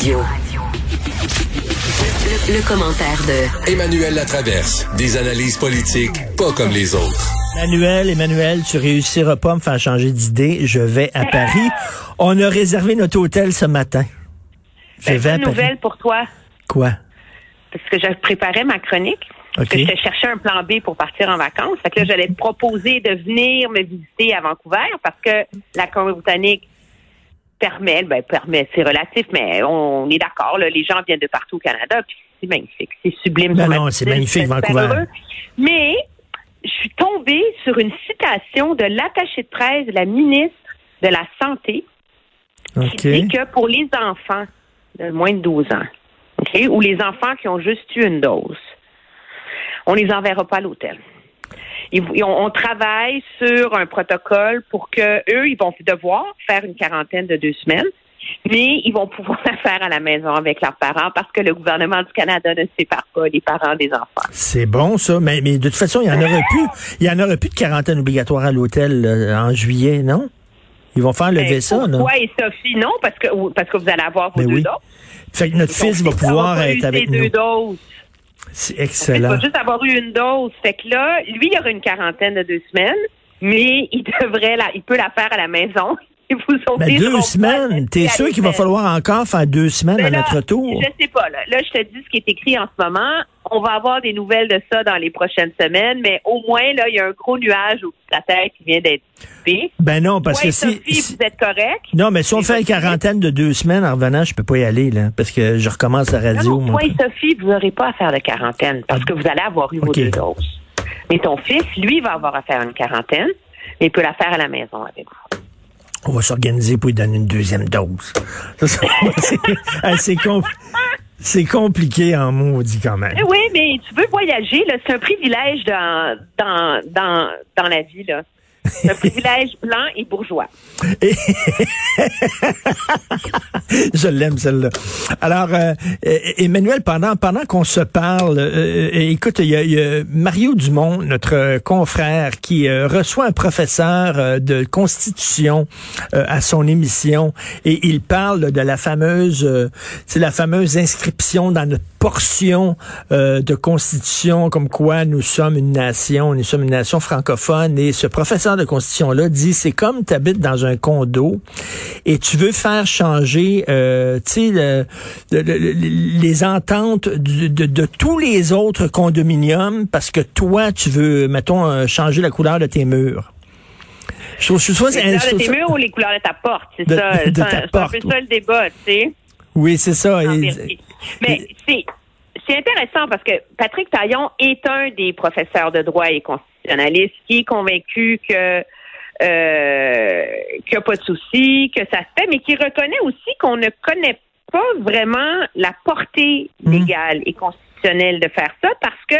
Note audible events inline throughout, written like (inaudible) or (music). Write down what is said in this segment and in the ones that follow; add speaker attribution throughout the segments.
Speaker 1: Radio. Le, le commentaire de
Speaker 2: Emmanuel Latraverse. Des analyses politiques pas comme les autres.
Speaker 3: Emmanuel, Emmanuel, tu réussiras pas à me faire changer d'idée. Je vais à Paris. On a réservé notre hôtel ce matin. Je
Speaker 4: Ben,
Speaker 3: vais à
Speaker 4: bonne
Speaker 3: Paris.
Speaker 4: nouvelle pour toi,
Speaker 3: Quoi?
Speaker 4: parce que je préparais ma chronique. Parce
Speaker 3: OK.
Speaker 4: que je cherchais un plan B pour partir en vacances. Fait que là, j'allais te proposer de venir me visiter à Vancouver parce que la Colombie-Britannique permet, ben permet, c'est relatif, mais on est d'accord, les gens viennent de partout au Canada, puis c'est magnifique, c'est sublime.
Speaker 3: Ben
Speaker 4: sur la
Speaker 3: non, c'est magnifique, Vancouver.
Speaker 4: Mais je suis tombée sur une citation de l'attaché de presse de la ministre de la Santé qui dit que pour les enfants de moins de 12 ans, ou les enfants qui ont juste eu une dose, on les enverra pas à l'hôtel. Ils- ils- on, on travaille sur un protocole pour que eux, ils vont devoir faire une quarantaine de deux semaines, mais ils vont pouvoir (laughs) la faire à la maison avec leurs parents parce que le gouvernement du Canada ne sépare pas les parents des enfants.
Speaker 3: C'est bon, ça. Mais, mais de toute façon, il y en aurait plus. Il y en aurait plus de quarantaine obligatoire à l'hôtel euh, en juillet, non? Ils vont faire lever
Speaker 4: Ben,
Speaker 3: ça, non?
Speaker 4: Toi et Sophie, non, parce que parce que vous allez avoir vos
Speaker 3: Ben
Speaker 4: deux
Speaker 3: oui.
Speaker 4: doses.
Speaker 3: Fait que notre fils va pouvoir être avec nous.
Speaker 4: deux doses.
Speaker 3: C'est
Speaker 4: Il
Speaker 3: excellent.
Speaker 4: va juste avoir eu une dose. Fait que là, lui, il aura une quarantaine de deux semaines, mais il devrait la, il peut la faire à la maison. Et vous
Speaker 3: Ben, deux semaines. T'es sûr qu'il va falloir encore faire deux semaines à
Speaker 4: là,
Speaker 3: notre tour?
Speaker 4: Je sais pas. Là. là, je te dis ce qui est écrit en ce moment. On va avoir des nouvelles de ça dans les prochaines semaines, mais au moins, là, il y a un gros nuage au-dessus de la tête qui vient d'être dissipé.
Speaker 3: Ben non, parce que si,
Speaker 4: Sophie,
Speaker 3: si-
Speaker 4: vous êtes correct?
Speaker 3: Non, mais si on fait une quarantaine de deux semaines en revenant, je peux pas y aller, là, parce que je recommence la radio.
Speaker 4: non,
Speaker 3: moi.
Speaker 4: et Sophie, vous n'aurez pas à faire de quarantaine parce que vous allez avoir eu vos deux doses. Mais ton fils, lui, va avoir à faire une quarantaine, mais il peut la faire à la maison avec vous.
Speaker 3: On va s'organiser pour lui donner une deuxième dose. (laughs) C'est compl- compliqué en maudit quand même.
Speaker 4: Oui, mais tu veux voyager, c'est un privilège dans, dans, dans, dans la vie, là. (laughs) Un privilège blanc et bourgeois.
Speaker 3: Je l'aime celle-là. Alors, euh, Emmanuel, pendant pendant qu'on se parle, euh, euh, écoute, il y, a- Mario Dumont, notre confrère, qui reçoit un professeur de constitution à son émission et il parle de la fameuse, c'est la fameuse inscription dans notre portion de constitution, comme quoi nous sommes une nation, nous sommes une nation francophone. Et ce professeur de constitution-là dit, c'est comme tu habites dans un condo et tu veux faire changer, euh, tu sais, le- le- le- les ententes du- de, de tous les autres condominiums parce que toi, tu veux, mettons, euh, changer la couleur de tes murs. Je trouve, je trouve ça-
Speaker 4: Les couleurs de tes
Speaker 3: ça-
Speaker 4: murs ou les couleurs de ta porte, c'est ça. (laughs) C'est un, peu ça le débat, tu sais.
Speaker 3: Oui, c'est ça. Et-.
Speaker 4: Mais c'est intéressant parce que Patrick Taillon est un des professeurs de droit et constitutionnaliste qui est convaincu que euh, qu'il n'y a pas de souci, que ça se fait, mais qui reconnaît aussi qu'on ne connaît pas vraiment la portée
Speaker 3: Mm.
Speaker 4: légale et constitutionnelle de faire ça parce que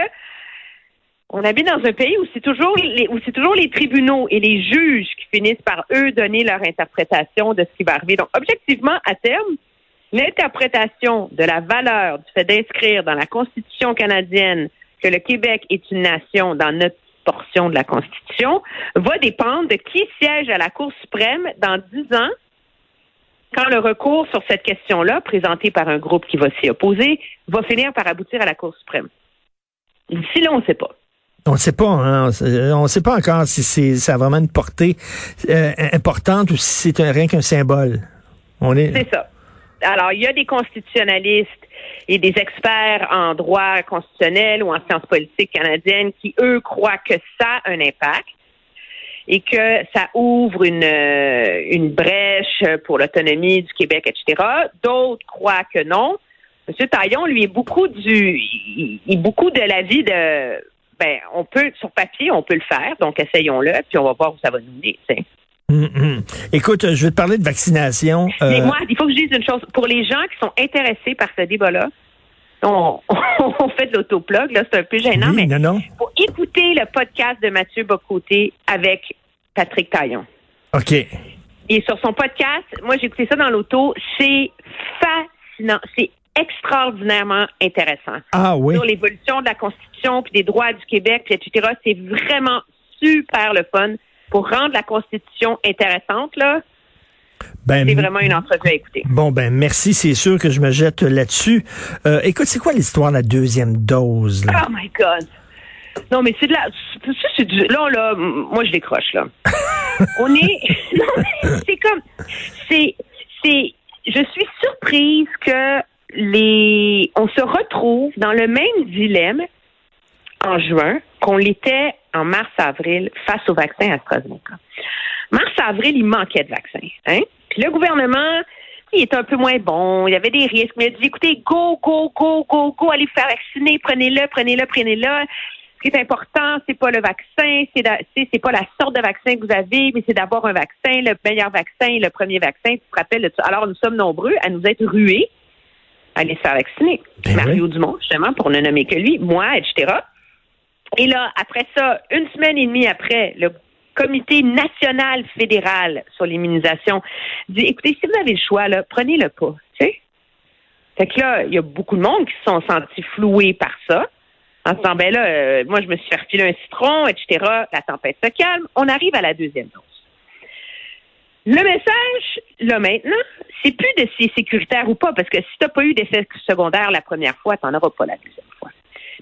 Speaker 4: on habite dans un pays où c'est toujours les, où c'est toujours les tribunaux et les juges qui finissent par eux donner leur interprétation de ce qui va arriver. Donc, objectivement, à terme, l'interprétation de la valeur du fait d'inscrire dans la Constitution canadienne que le Québec est une nation dans notre portion de la Constitution va dépendre de qui siège à la Cour suprême dans dix ans quand le recours sur cette question-là, présenté par un groupe qui va s'y opposer, va finir par aboutir à la Cour suprême. D'ici là, on ne sait pas.
Speaker 3: On ne sait pas, hein, on on sait pas encore si c'est ça a vraiment une portée euh, importante ou si c'est rien qu'un symbole. On est.
Speaker 4: C'est ça. Alors, il y a des constitutionnalistes et des experts en droit constitutionnel ou en sciences politiques canadiennes qui, eux, croient que ça a un impact et que ça ouvre une, euh, une brèche pour l'autonomie du Québec, etc. D'autres croient que non. M. Taillon, lui, est beaucoup du, il, il beaucoup de l'avis de, ben, on peut, sur papier, on peut le faire, donc essayons-le, puis on va voir où ça va nous mener.
Speaker 3: Hum. Écoute, je vais te parler de vaccination.
Speaker 4: Mais
Speaker 3: Euh,
Speaker 4: moi, il faut que je dise une chose. Pour les gens qui sont intéressés par ce débat-là, on, (laughs) on fait de l'autoplogue, là, c'est un peu gênant,
Speaker 3: oui,
Speaker 4: mais
Speaker 3: non, non.
Speaker 4: pour écouter le podcast de Mathieu Bocoté avec Patrick Taillon.
Speaker 3: OK.
Speaker 4: Et sur son podcast, moi, j'ai écouté ça dans l'auto, c'est fascinant. C'est extraordinairement intéressant.
Speaker 3: Ah oui.
Speaker 4: Sur l'évolution de la Constitution, puis des droits du Québec, puis etc. C'est vraiment super le fun pour rendre la Constitution intéressante, là.
Speaker 3: Ben,
Speaker 4: c'est vraiment une entrevue à écouter.
Speaker 3: Bon, ben merci, c'est sûr que je me jette là-dessus. Euh, écoute, c'est quoi l'histoire de la deuxième dose? Là?
Speaker 4: Oh my God! Non, mais c'est de la. c'est du, là, là, moi, je décroche, là. (laughs) On est. (laughs) Non, mais c'est comme. C'est. C'est. Je suis surprise que les. On se retrouve dans le même dilemme en juin qu'on l'était en mars-avril face au vaccin AstraZeneca. Mars-avril, il manquait de vaccins. Hein? Puis le gouvernement, il était un peu moins bon, il y avait des risques, mais il a dit, écoutez, go, go, go, go, go, allez vous faire vacciner, prenez-le, prenez-le, prenez-le. Ce qui est important, c'est pas le vaccin, c'est c'est pas la sorte de vaccin que vous avez, mais c'est d'abord un vaccin, le meilleur vaccin, le premier vaccin. Tu te rappelles. Alors, nous sommes nombreux à nous être rués à aller se faire vacciner.
Speaker 3: Ben
Speaker 4: Mario Dumont, justement, pour ne nommer que lui, moi, etc. Et là, après ça, une semaine et demie après, le comité national fédéral sur l'immunisation dit écoutez, si vous avez le choix, là, prenez-le pas. Tu sais? Fait que là, il y a beaucoup de monde qui se sont sentis floués par ça. En se disant, ben là, euh, moi, je me suis fait refiler un citron, etc. La tempête se calme. On arrive à la deuxième dose. Le message, là, maintenant, c'est plus de si sécuritaire ou pas, parce que si tu n'as pas eu d'effet secondaire la première fois, tu n'en auras pas la deuxième.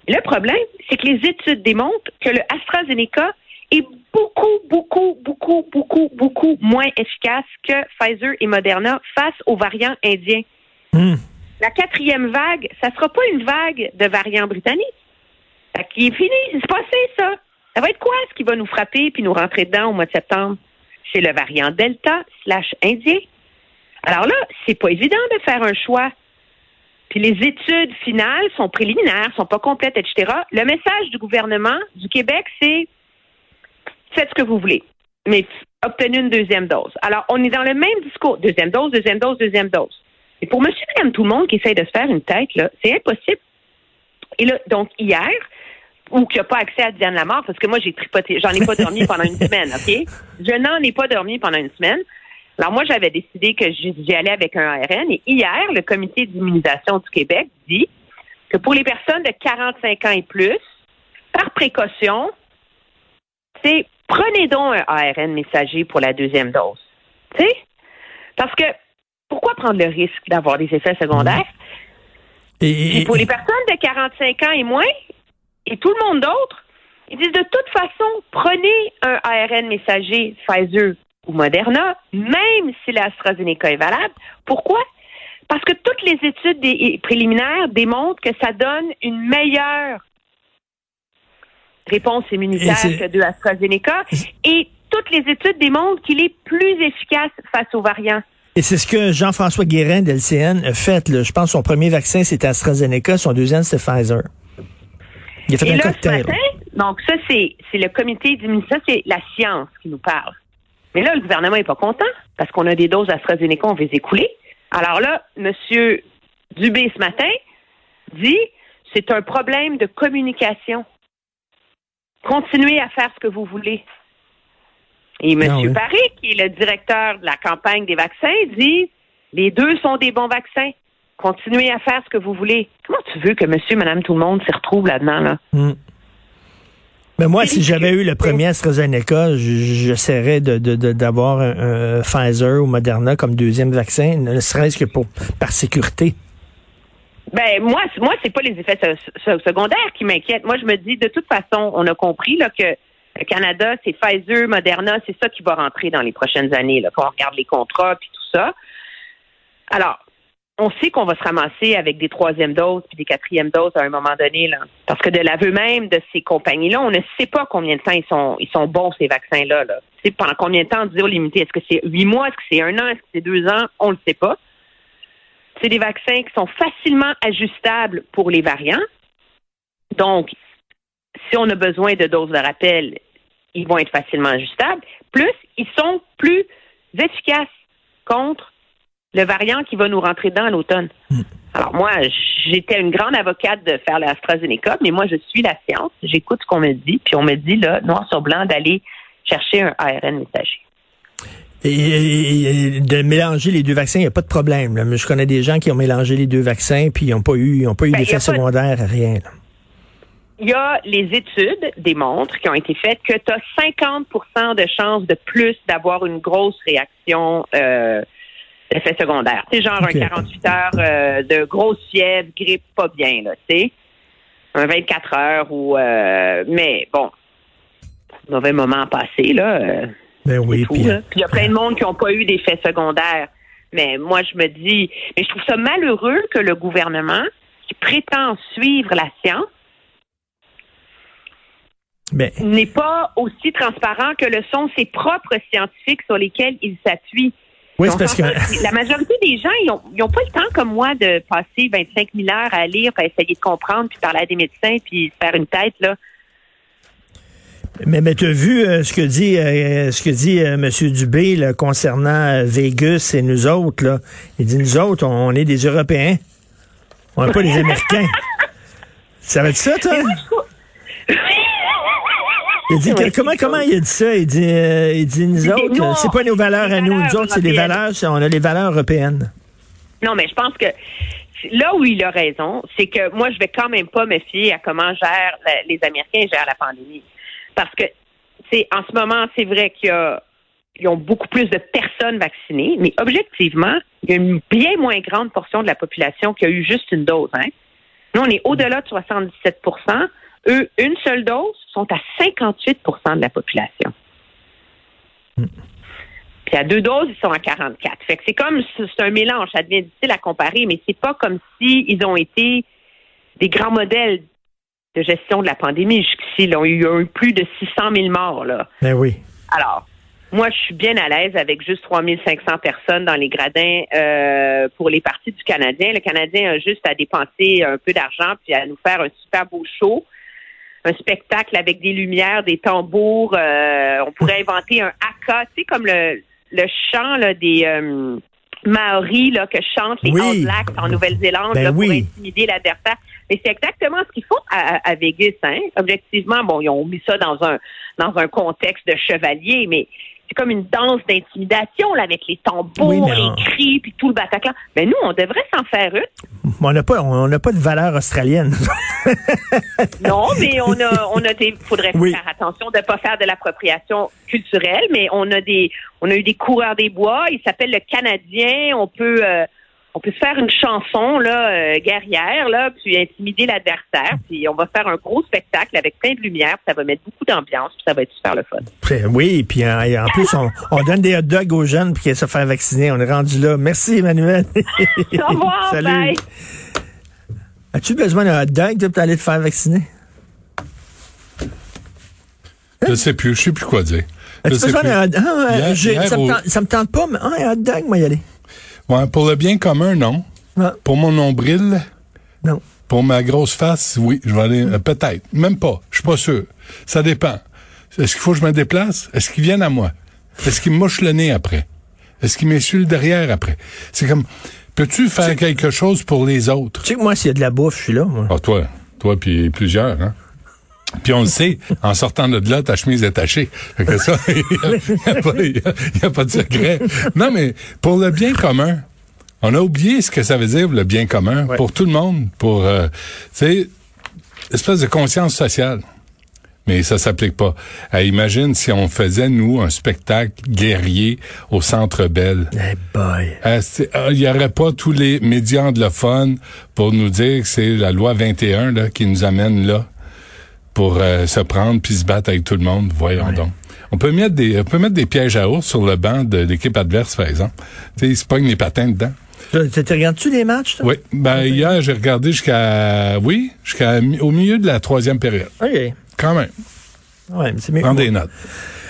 Speaker 4: Le problème, c'est que les études démontrent que le AstraZeneca est beaucoup, beaucoup, beaucoup, beaucoup, beaucoup moins efficace que Pfizer et Moderna face aux variants indiens.
Speaker 3: Hmm.
Speaker 4: La quatrième vague, ça sera pas une vague de variants britanniques. Ça qui est fini, c'est passé ça. Ça va être quoi ce qui va nous frapper puis nous rentrer dedans au mois de septembre? C'est le variant Delta slash indien. Alors là, c'est pas évident de faire un choix. Puis les études finales sont préliminaires, sont pas complètes, etc. Le message du gouvernement du Québec, c'est faites ce que vous voulez, mais obtenez une deuxième dose. Alors, on est dans le même discours. Deuxième dose, deuxième dose, deuxième dose. Et pour monsieur, madame, tout le monde qui essaye de se faire une tête, là, c'est impossible. Et là, donc, hier, ou qui n'a pas accès à Diane Lamar, parce que moi, j'ai tripoté, j'en ai pas dormi pendant une semaine, OK? Je n'en ai pas dormi pendant une semaine. Alors, moi, j'avais décidé que j'y allais avec un ARN. Et hier, le comité d'immunisation du Québec dit que pour les personnes de 45 ans et plus, par précaution, c'est prenez donc un ARN messager pour la deuxième dose. Tu sais? Parce que pourquoi prendre le risque d'avoir des effets secondaires? Et, pour les personnes de 45 ans et moins, et tout le monde d'autre, ils disent de toute façon, prenez un ARN messager Pfizer ou Moderna, même si l'AstraZeneca est valable. Pourquoi? Parce que toutes les études préliminaires démontrent que ça donne une meilleure réponse immunitaire que de AstraZeneca. Et toutes les études démontrent qu'il est plus efficace face aux variants.
Speaker 3: Et c'est ce que Jean-François Guérin de LCN a fait. Je pense que son premier vaccin, c'était AstraZeneca, son deuxième, c'était Pfizer.
Speaker 4: Il a fait un cocktail. donc ça, c'est le comité d'immunisation, c'est la science qui nous parle. Mais là, le gouvernement n'est pas content parce qu'on a des doses AstraZeneca, on veut les écouler. Alors là, M. Dubé ce matin dit c'est un problème de communication. Continuez à faire ce que vous voulez. Et M. Ah Paré, qui est le directeur de la campagne des vaccins, dit les deux sont des bons vaccins. Continuez à faire ce que vous voulez. Comment tu veux que monsieur, madame, tout le monde s'y retrouve là-dedans, là?
Speaker 3: Hmm. Mais moi, si j'avais eu le premier AstraZeneca, j'essaierais d'avoir un, Pfizer ou Moderna comme deuxième vaccin, ne serait-ce que pour par sécurité.
Speaker 4: Ben moi, moi, c'est pas les effets secondaires qui m'inquiètent. Moi, je me dis, de toute façon, on a compris là que le Canada, c'est Pfizer, Moderna, c'est ça qui va rentrer dans les prochaines années. Là, quand on regarde les contrats puis tout ça. Alors, on sait qu'on va se ramasser avec des troisièmes doses puis des quatrièmes doses à un moment donné, là. Parce que de l'aveu même de ces compagnies-là, on ne sait pas combien de temps ils sont, ils sont bons, ces vaccins-là, là. Tu pendant combien de temps dire limité? Est-ce que c'est huit mois? Est-ce que c'est un an? Est-ce que c'est deux ans? On ne le sait pas. C'est des vaccins qui sont facilement ajustables pour les variants. Donc, si on a besoin de doses de rappel, ils vont être facilement ajustables. Plus, ils sont plus efficaces contre le variant qui va nous rentrer dedans à l'automne. Hmm. Alors moi, j'étais une grande avocate de faire l'AstraZeneca, mais moi, je suis la science. J'écoute ce qu'on me dit, puis on me dit, là, noir sur blanc, d'aller chercher un ARN messager.
Speaker 3: Et, de mélanger les deux vaccins, il n'y a pas de problème. Je connais des gens qui ont mélangé les deux vaccins, puis ils n'ont pas eu, pas eu ben, d'effet secondaire, rien.
Speaker 4: Il y a les études démontrent qui ont été faites que tu as 50% de chances de plus d'avoir une grosse réaction euh, d'effets secondaires. C'est genre
Speaker 3: Ok.
Speaker 4: un 48 heures euh, de grosse fièvre, grippe pas bien, là, tu sais. Un 24 heures ou... euh, mais bon, mauvais moment à passer, là. euh,
Speaker 3: Ben oui. Puis
Speaker 4: il y a plein de monde qui n'ont pas eu d'effets secondaires. Mais moi, je me dis, mais je trouve ça malheureux que le gouvernement, qui prétend suivre la science,
Speaker 3: ben,
Speaker 4: n'est pas aussi transparent que le sont ses propres scientifiques sur lesquels il s'appuie.
Speaker 3: Oui,
Speaker 4: On
Speaker 3: c'est parce que
Speaker 4: La majorité des gens, ils n'ont ils ont pas le temps comme moi de passer 25 000 heures à lire, à essayer de comprendre, puis parler à des médecins, puis se faire une tête, là.
Speaker 3: Mais, mais tu as vu euh, ce que dit euh, ce que dit euh, M. Dubé là, concernant Vegas et nous autres. Là. Il dit nous autres, on, est des Européens. On n'est pas des (laughs) Américains. Ça va être ça, toi? Il dit que- comment comment il a dit ça? Il dit, euh, il dit nous autres, c'est pas nos valeurs
Speaker 4: les
Speaker 3: à nous.
Speaker 4: valeurs
Speaker 3: Nous autres, c'est des
Speaker 4: européennes.
Speaker 3: valeurs, on a les valeurs européennes.
Speaker 4: Non, mais je pense que là où il a raison, c'est que moi, je vais quand même pas me fier à comment gèrent la- les Américains gèrent la pandémie. Parce que, c'est en ce moment, c'est vrai qu'il y a ils ont beaucoup plus de personnes vaccinées, mais objectivement, il y a une bien moins grande portion de la population qui a eu juste une dose. Hein? Nous, on est au-delà de 77% Eux, une seule dose, sont à 58% de la population. Puis à deux doses, ils sont à 44. Fait que c'est comme c'est un mélange, ça devient difficile à comparer, mais c'est pas comme si ils ont été des grands modèles de gestion de la pandémie jusqu'ici. là. Il y a eu plus de 600 000 morts là.
Speaker 3: Ben oui.
Speaker 4: Alors, moi, je suis bien à l'aise avec juste 3500 personnes dans les gradins euh, pour les parties du Canadien. Le Canadien a juste à dépenser un peu d'argent puis à nous faire un super beau show, un spectacle avec des lumières, des tambours. euh, on pourrait inventer un haka, tu sais, comme le, le chant là, des euh, Maoris là, que chantent les
Speaker 3: Oui.
Speaker 4: Blacks en Nouvelle-Zélande
Speaker 3: Ben
Speaker 4: là, pour
Speaker 3: oui.
Speaker 4: intimider l'adversaire. Mais c'est exactement ce qu'ils font à, à Vegas. Hein? Objectivement, bon, ils ont mis ça dans un dans un contexte de chevalier, mais c'est comme une danse d'intimidation là, avec les tambours,
Speaker 3: Oui, mais on-
Speaker 4: les cris, puis tout le Bataclan. Mais nous, on devrait s'en faire une.
Speaker 3: On n'a pas, on n'a pas de valeur australienne. (laughs)
Speaker 4: Non, mais on a, on a des, faudrait
Speaker 3: Oui.
Speaker 4: faire attention de pas faire de l'appropriation culturelle, mais on a des, on a eu des coureurs des bois. Il s'appelle le Canadien. On peut, euh, on peut se faire une chanson là euh, guerrière là, puis intimider l'adversaire. Puis on va faire un gros spectacle avec plein de lumière. puis Ça va mettre beaucoup d'ambiance. Puis ça va être super le fun.
Speaker 3: Oui, puis en, et en plus, on, on donne des hot dogs aux jeunes puis qu'ils se faire vacciner. On est rendu là. Merci, Emmanuel. (laughs)
Speaker 4: Au revoir, (laughs)
Speaker 3: Salut.
Speaker 4: bye.
Speaker 3: As-tu besoin d'un hot dog pour aller te faire vacciner?
Speaker 5: Je sais plus, je sais plus quoi dire.
Speaker 3: As-tu besoin d'un hot dog? Ah, ça, me tente, ça me tente pas, mais un hot dog, moi y aller.
Speaker 5: Ouais, pour le bien commun, non. Pour mon nombril,
Speaker 3: non.
Speaker 5: pour ma grosse face, oui, je vais aller, euh, peut-être. Même pas. Je suis pas sûr. Ça dépend. Est-ce qu'il faut que je me déplace? Est-ce qu'ils viennent à moi? Est-ce qu'ils me mouchent le nez après? Est-ce qu'ils le derrière après? C'est comme, peux-tu faire quelque chose pour les autres?
Speaker 3: Tu sais que moi, s'il y a de la bouffe, je suis là. Moi.
Speaker 5: Ah, toi, toi puis plusieurs, hein? Puis on le sait, en sortant de là, ta chemise est tachée. Fait que ça, (laughs) il n'y a, pas- y a- y a pas de secret. Non, mais pour le bien commun, on a oublié ce que ça veut dire, le bien commun,
Speaker 3: Ouais.
Speaker 5: pour tout le monde, pour, euh, tu espèce de conscience sociale. Mais ça s'applique pas. Euh, imagine si on faisait, nous, un spectacle guerrier au Centre Bell.
Speaker 3: Eh boy.
Speaker 5: Euh, c'est- euh, Il y aurait pas tous les médias anglophones pour nous dire que c'est la loi 21 là, qui nous amène là pour euh, se prendre puis se battre avec tout le monde. Voyons donc. On peut mettre des on peut mettre des pièges à ours sur le banc de l'équipe adverse, par exemple. Tu sais, ils se pognent les patins dedans.
Speaker 3: Tu tu regardes-tu les matchs, toi?
Speaker 5: Oui. Ben hier, j'ai regardé jusqu'à oui, jusqu'à au milieu de la troisième période.
Speaker 3: OK.
Speaker 5: Quand même.
Speaker 3: Ouais, mais c'est mieux.
Speaker 5: Prends des notes.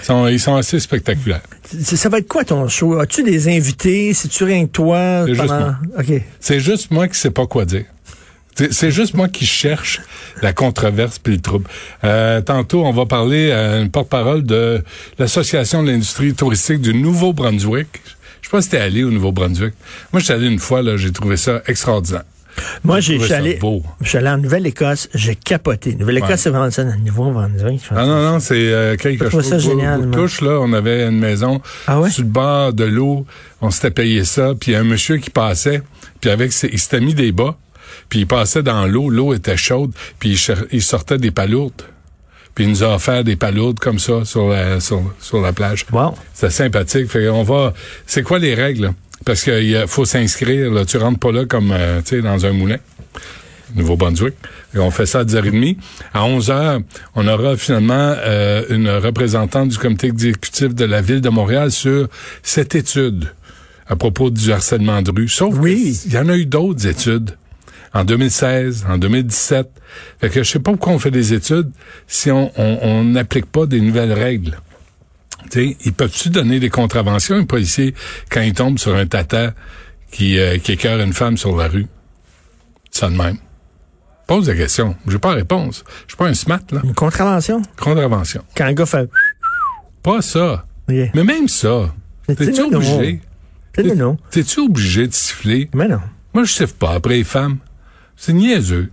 Speaker 5: Ils sont, ils sont assez spectaculaires.
Speaker 3: Ça va être quoi ton show? As-tu des invités? C'est-tu rien que toi?
Speaker 5: C'est juste moi.
Speaker 3: OK.
Speaker 5: C'est juste moi qui sais pas quoi dire. C'est juste moi qui cherche la controverse puis le trouble. Euh, tantôt, on va parler à une porte-parole de l'Association de l'industrie touristique du Nouveau-Brunswick. Je sais pas si t'es allé au Nouveau-Brunswick. Moi, je suis allé une fois, là, j'ai trouvé ça extraordinaire.
Speaker 3: Moi, j'ai, allé,
Speaker 5: beau.
Speaker 3: je suis allé en Nouvelle-Écosse, j'ai capoté. Nouvelle-Écosse,
Speaker 5: Ouais.
Speaker 3: c'est vraiment ça, niveau Brunswick. je pense.
Speaker 5: Ah non, non, c'est euh, quelque chose.
Speaker 3: ça génial,
Speaker 5: touche, là, on avait une maison
Speaker 3: Ah ouais?
Speaker 5: sur le bord de l'eau. On s'était payé ça. Puis il y a un monsieur qui passait, puis avec ses- il s'était mis des bas, puis il passait dans l'eau. L'eau était chaude, puis il, il sortait des palourdes. Puis il nous a offert des palourdes comme ça sur la, sur, sur la plage.
Speaker 3: Wow.
Speaker 5: C'est sympathique. Fait on va. C'est quoi les règles? Parce qu'il faut s'inscrire. Là. Tu rentres pas là comme euh, tu sais dans un moulin. Nouveau-Brunswick. On fait ça à 10h30. À 11h, on aura finalement euh, une représentante du comité exécutif de la Ville de Montréal sur cette étude à propos du harcèlement de rue. Sauf
Speaker 3: Oui.
Speaker 5: qu'il y en a eu d'autres études. En 2016, en 2017. Fait que je sais pas pourquoi on fait des études si on on- on n'applique pas des nouvelles règles. Tu sais, ils peuvent-tu donner des contraventions, un policier, quand il tombe sur un tata qui, euh, qui écœure une femme sur la rue? Ça de même. Pose la question. J'ai pas la réponse. Je suis pas un smart, là.
Speaker 3: Une contravention?
Speaker 5: Contravention.
Speaker 3: Quand un gars fait...
Speaker 5: Pas ça. Mais même ça. T'es-tu obligé?
Speaker 3: Non.
Speaker 5: T'es-tu obligé de siffler?
Speaker 3: Mais non.
Speaker 5: Moi, je siffle pas après les femmes. C'est niaiseux.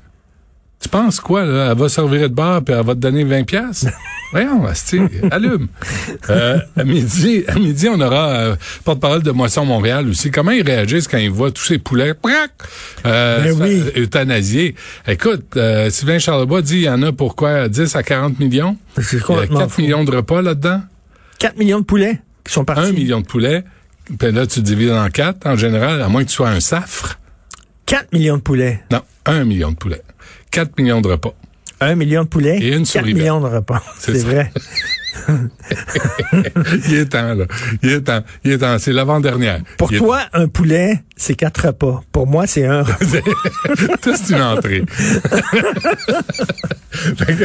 Speaker 5: Tu penses quoi, là? Elle va servir de bar puis elle va te donner 20 piastres? (laughs) Voyons, asti, allume. Euh, à midi, à midi, on aura euh, porte-parole de Moisson Montréal aussi. Comment ils réagissent quand ils voient tous ces poulets? Prac, euh,
Speaker 3: Ben oui.
Speaker 5: faire euthanasier? Écoute, euh, Sylvain Charlebois dit il y en a pour quoi? 10 à 40 millions?
Speaker 3: C'est
Speaker 5: Il y a
Speaker 3: complètement
Speaker 5: 4
Speaker 3: fou.
Speaker 5: millions de repas là-dedans?
Speaker 3: 4 millions de poulets qui sont partis.
Speaker 5: 1 million de poulets. Puis là, tu divises en 4, en général, à moins que tu sois un safre.
Speaker 3: 4 millions de poulets.
Speaker 5: Non, 1 million de poulets. 4 millions de repas.
Speaker 3: 1 million de poulets.
Speaker 5: Et une
Speaker 3: 4
Speaker 5: souris
Speaker 3: millions de repas. (laughs)
Speaker 5: C'est
Speaker 3: vrai. (laughs)
Speaker 5: Il est temps, là. Il est temps. Il est temps. C'est l'avant-dernière.
Speaker 3: Pour
Speaker 5: Il est
Speaker 3: toi, un poulet, c'est quatre repas. Pour moi, c'est un repas. (laughs)
Speaker 5: Tout c'est une entrée.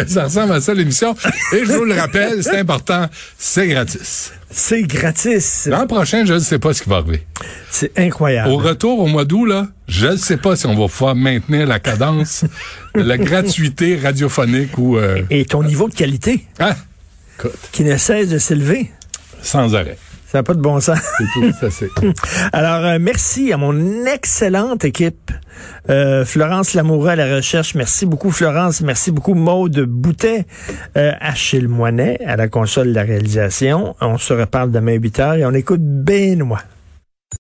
Speaker 5: Ça ressemble à ça l'émission. Et je vous le rappelle, c'est important, c'est gratis.
Speaker 3: C'est gratis.
Speaker 5: L'an prochain, je ne sais pas ce qui va arriver.
Speaker 3: C'est incroyable.
Speaker 5: Au retour au mois d'août, là, je ne sais pas si on va pouvoir maintenir la cadence, (laughs) la gratuité radiophonique ou euh,
Speaker 3: Et ton niveau de qualité,
Speaker 5: ah, écoute,
Speaker 3: qui ne cesse de s'élever,
Speaker 5: sans arrêt.
Speaker 3: ça n'a pas de bon sens.
Speaker 5: C'est tout, ça c'est. (laughs)
Speaker 3: Alors, euh, merci à mon excellente équipe. Euh, Florence Lamoureux à la recherche. Merci beaucoup, Florence. Merci beaucoup, Maude Boutet. Euh, Achille Moinet à la console de la réalisation. On se reparle demain 8 heures et on écoute Benoît.